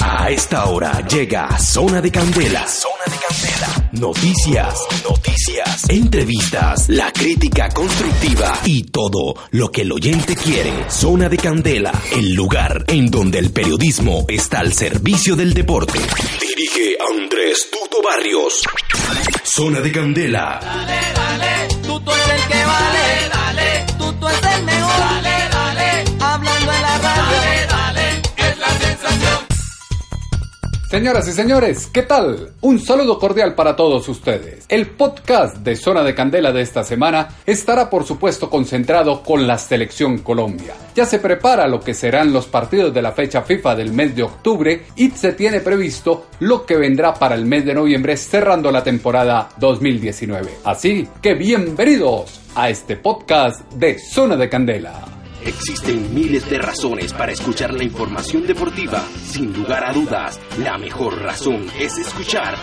A esta hora llega Zona de Candela. Zona de Candela. Noticias, noticias, entrevistas, la crítica constructiva y todo lo que el oyente quiere. Zona de Candela, el lugar en donde el periodismo está al servicio del deporte. Dirige Andrés Tuto Barrios. Zona de Candela. Dale, dale, Señoras y señores, ¿qué tal? Un saludo cordial para todos ustedes. El podcast de Zona de Candela de esta semana estará por supuesto concentrado con la selección Colombia. Ya se prepara lo que serán los partidos de la fecha FIFA del mes de octubre y se tiene previsto lo que vendrá para el mes de noviembre cerrando la temporada 2019. Así que bienvenidos a este podcast de Zona de Candela. Existen miles de razones para escuchar la información deportiva. Sin lugar a dudas, la mejor razón es escuchar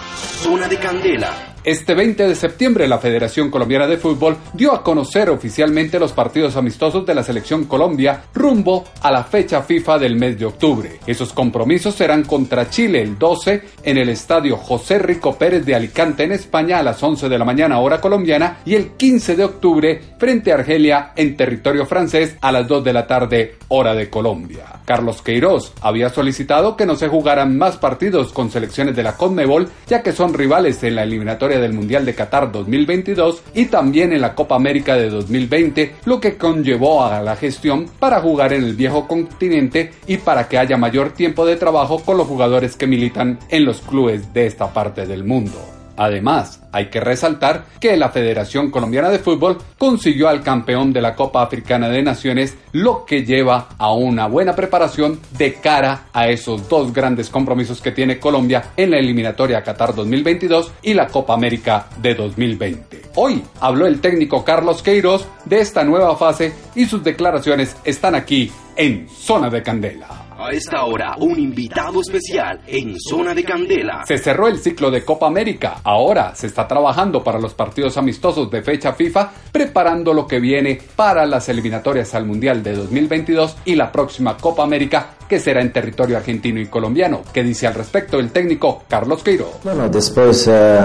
Zona de Candela. Este 20 de septiembre la Federación Colombiana de Fútbol dio a conocer oficialmente los partidos amistosos de la selección Colombia rumbo a la fecha FIFA del mes de octubre. Esos compromisos serán contra Chile el 12 en el estadio José Rico Pérez de Alicante en España a las 11 de la mañana hora colombiana y el 15 de octubre frente a Argelia en territorio francés a las 2 de la tarde hora de Colombia. Carlos Queiroz había solicitado que no se jugaran más partidos con selecciones de la CONMEBOL ya que son rivales en la eliminatoria del Mundial de Qatar 2022 y también en la Copa América de 2020, lo que conllevó a la gestión para jugar en el viejo continente y para que haya mayor tiempo de trabajo con los jugadores que militan en los clubes de esta parte del mundo. Además, hay que resaltar que la Federación Colombiana de Fútbol consiguió al campeón de la Copa Africana de Naciones, lo que lleva a una buena preparación de cara a esos dos grandes compromisos que tiene Colombia en la eliminatoria Qatar 2022 y la Copa América de 2020. Hoy habló el técnico Carlos Queiroz de esta nueva fase y sus declaraciones están aquí en Zona de Candela. A esta hora, un invitado especial en Zona de Candela. Se cerró el ciclo de Copa América. Ahora se está trabajando para los partidos amistosos de fecha FIFA, preparando lo que viene para las eliminatorias al Mundial de 2022 y la próxima Copa América que será en territorio argentino y colombiano. ¿Qué dice al respecto el técnico Carlos Queiroz? Bueno, después eh,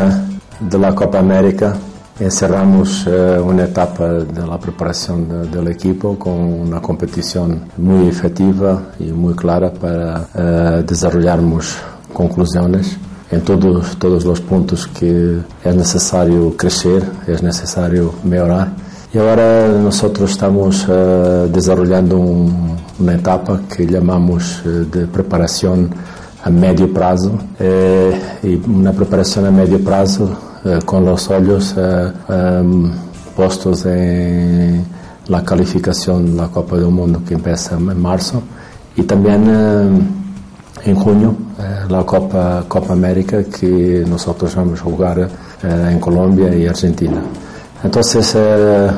de la Copa América encerramos eh, una etapa de la preparación de- del equipo con una competición muy efectiva y muy clara para eh, desarrollarmos conclusiones en todos, todos los puntos que es necesario crecer, es necesario mejorar. Y ahora nosotros estamos eh, desarrollando un- una etapa que llamamos eh, de preparación a médio prazo eh, y una preparación a médio prazo eh, con los ojos eh, em, postos en la calificación de la Copa del Mundo que empieza en marzo y también eh, en junio eh, la Copa, Copa América que nosotros vamos a jugar eh, en Colombia y Argentina. Entonces eh,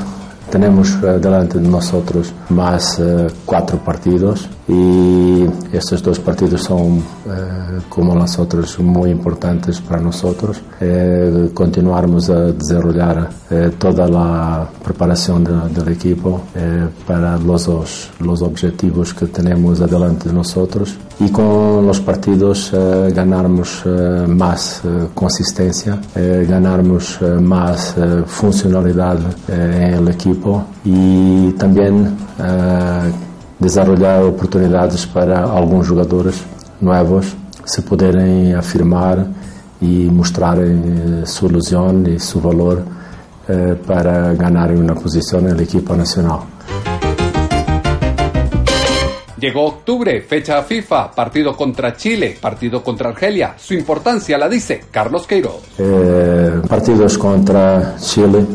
tenemos eh, delante de nosotros más eh, cuatro partidos y estos dos partidos son, eh, como los otros, muy importantes para nosotros. Eh, continuarmos a desarrollar eh, toda la preparación de- del equipo eh, para dos- los objetivos que tenemos adelante de nosotros y con los partidos ganarmos más consistencia, eh, ganarmos eh, más eh, funcionalidad eh, en el equipo eh, desarrollar oportunidades para algunos jugadores nuevos se poderem afirmar e mostrarem eh, sua ilusão e seu valor eh, para ganharem uma posição na equipa nacional. Llegó octubre, fecha FIFA, partido contra Chile, partido contra Argelia. Su importancia la dice Carlos Queiroz. Eh, partidos contra Chile,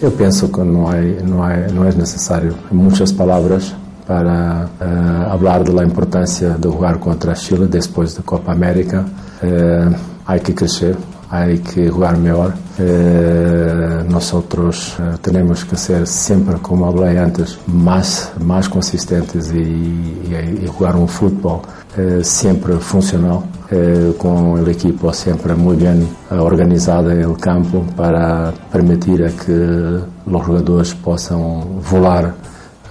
eu penso que não é, não é, não é necessário muitas palavras para eh, falar da importância de jogar contra Chile depois da Copa América. Eh, há que crescer, há que jogar melhor. Eh, nosotros eh, tenemos que ser sempre, como falei antes, mais, mais consistentes e, e, e jogar um futebol eh, sempre funcional, eh, com a equipa sempre muito bem eh, organizada no campo para permitir a que os jogadores possam voar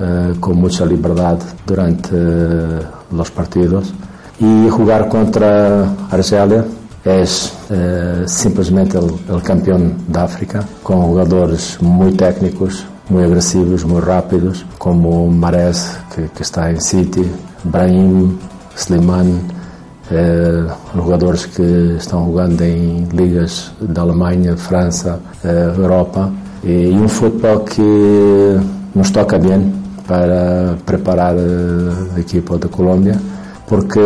eh, com muita liberdade durante eh, os partidos y jugar contra Argelia es eh, simplesmente el, campeón de África, con jugadores muy técnicos, muy agresivos, muy rápidos, como Mares, que, que está en City, Brahim, Slimani, eh, jogadores que estão jogando em ligas da Alemanha, França, eh, Europa. E, um futebol que nos toca bem para preparar a equipa da Colômbia, porque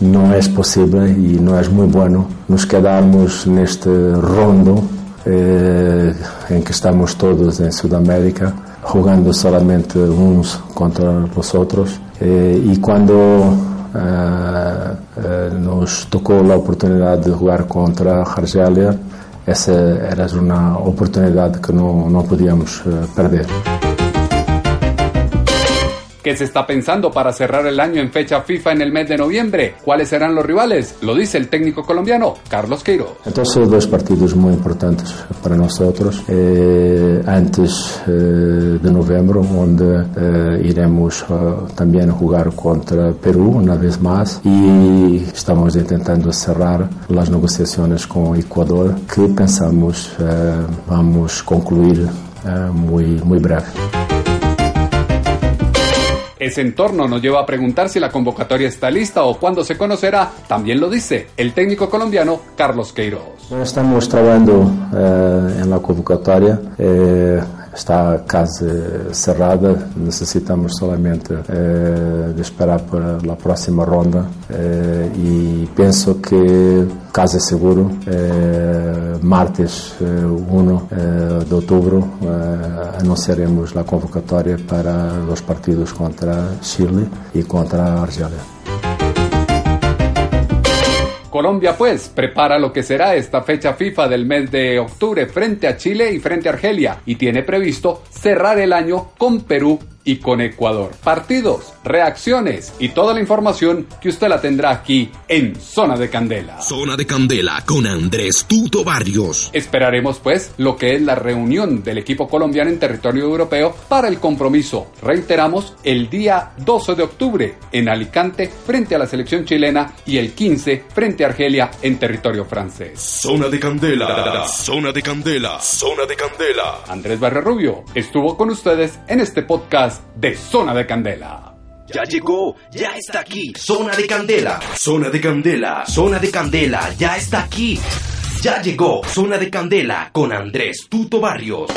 não é possível e não é muito bom nos quedarmos neste rondo eh, em que estamos todos em Sudamérica, jogando solamente uns contra os outros. Eh, e quando eh, eh, nos tocou a oportunidade de jogar contra a Argélia, essa era uma oportunidade que não, não podíamos eh, perder. ¿Qué se está pensando para cerrar el año en fecha FIFA en el mes de noviembre? ¿Cuáles serán los rivales? Lo dice el técnico colombiano Carlos Queiroz. Entonces, dos partidos muy importantes para nosotros. Eh, antes eh, de noviembre, donde eh, iremos también jugar contra Perú una vez más y estamos intentando cerrar las negociaciones con Ecuador que pensamos vamos concluir muy, muy breve. Ese entorno nos lleva a preguntar si la convocatoria está lista o cuándo se conocerá. También lo dice el técnico colombiano Carlos Queiroz. Estamos trabajando eh, en la convocatoria. Eh, está casi cerrada, necesitamos solamente eh, esperar para la próxima ronda eh, y pienso que casi seguro eh, martes 1 de octubre anunciaremos la convocatoria para los partidos contra Chile y contra Argelia. Colombia pues prepara lo que será esta fecha FIFA del mes de octubre frente a Chile y frente a Argelia y tiene previsto cerrar el año con Perú y con Ecuador. Partidos, reacciones y toda la información que usted la tendrá aquí en Zona de Candela. Zona de Candela con Andrés Tuto Barrios. Esperaremos pues lo que es la reunión del equipo colombiano en territorio europeo para el compromiso. Reiteramos el día 12 de octubre en Alicante frente a la selección chilena y el 15 frente a Argelia en territorio francés. Zona de Candela. Zona de Candela. Zona de Candela. Andrés Barrio Rubio estuvo con ustedes en este podcast de Zona de Candela. Ya llegó, ya está aquí. Zona de Candela. Zona de Candela. Zona de Candela. Ya está aquí. Ya llegó. Zona de Candela con Andrés Tuto Barrios.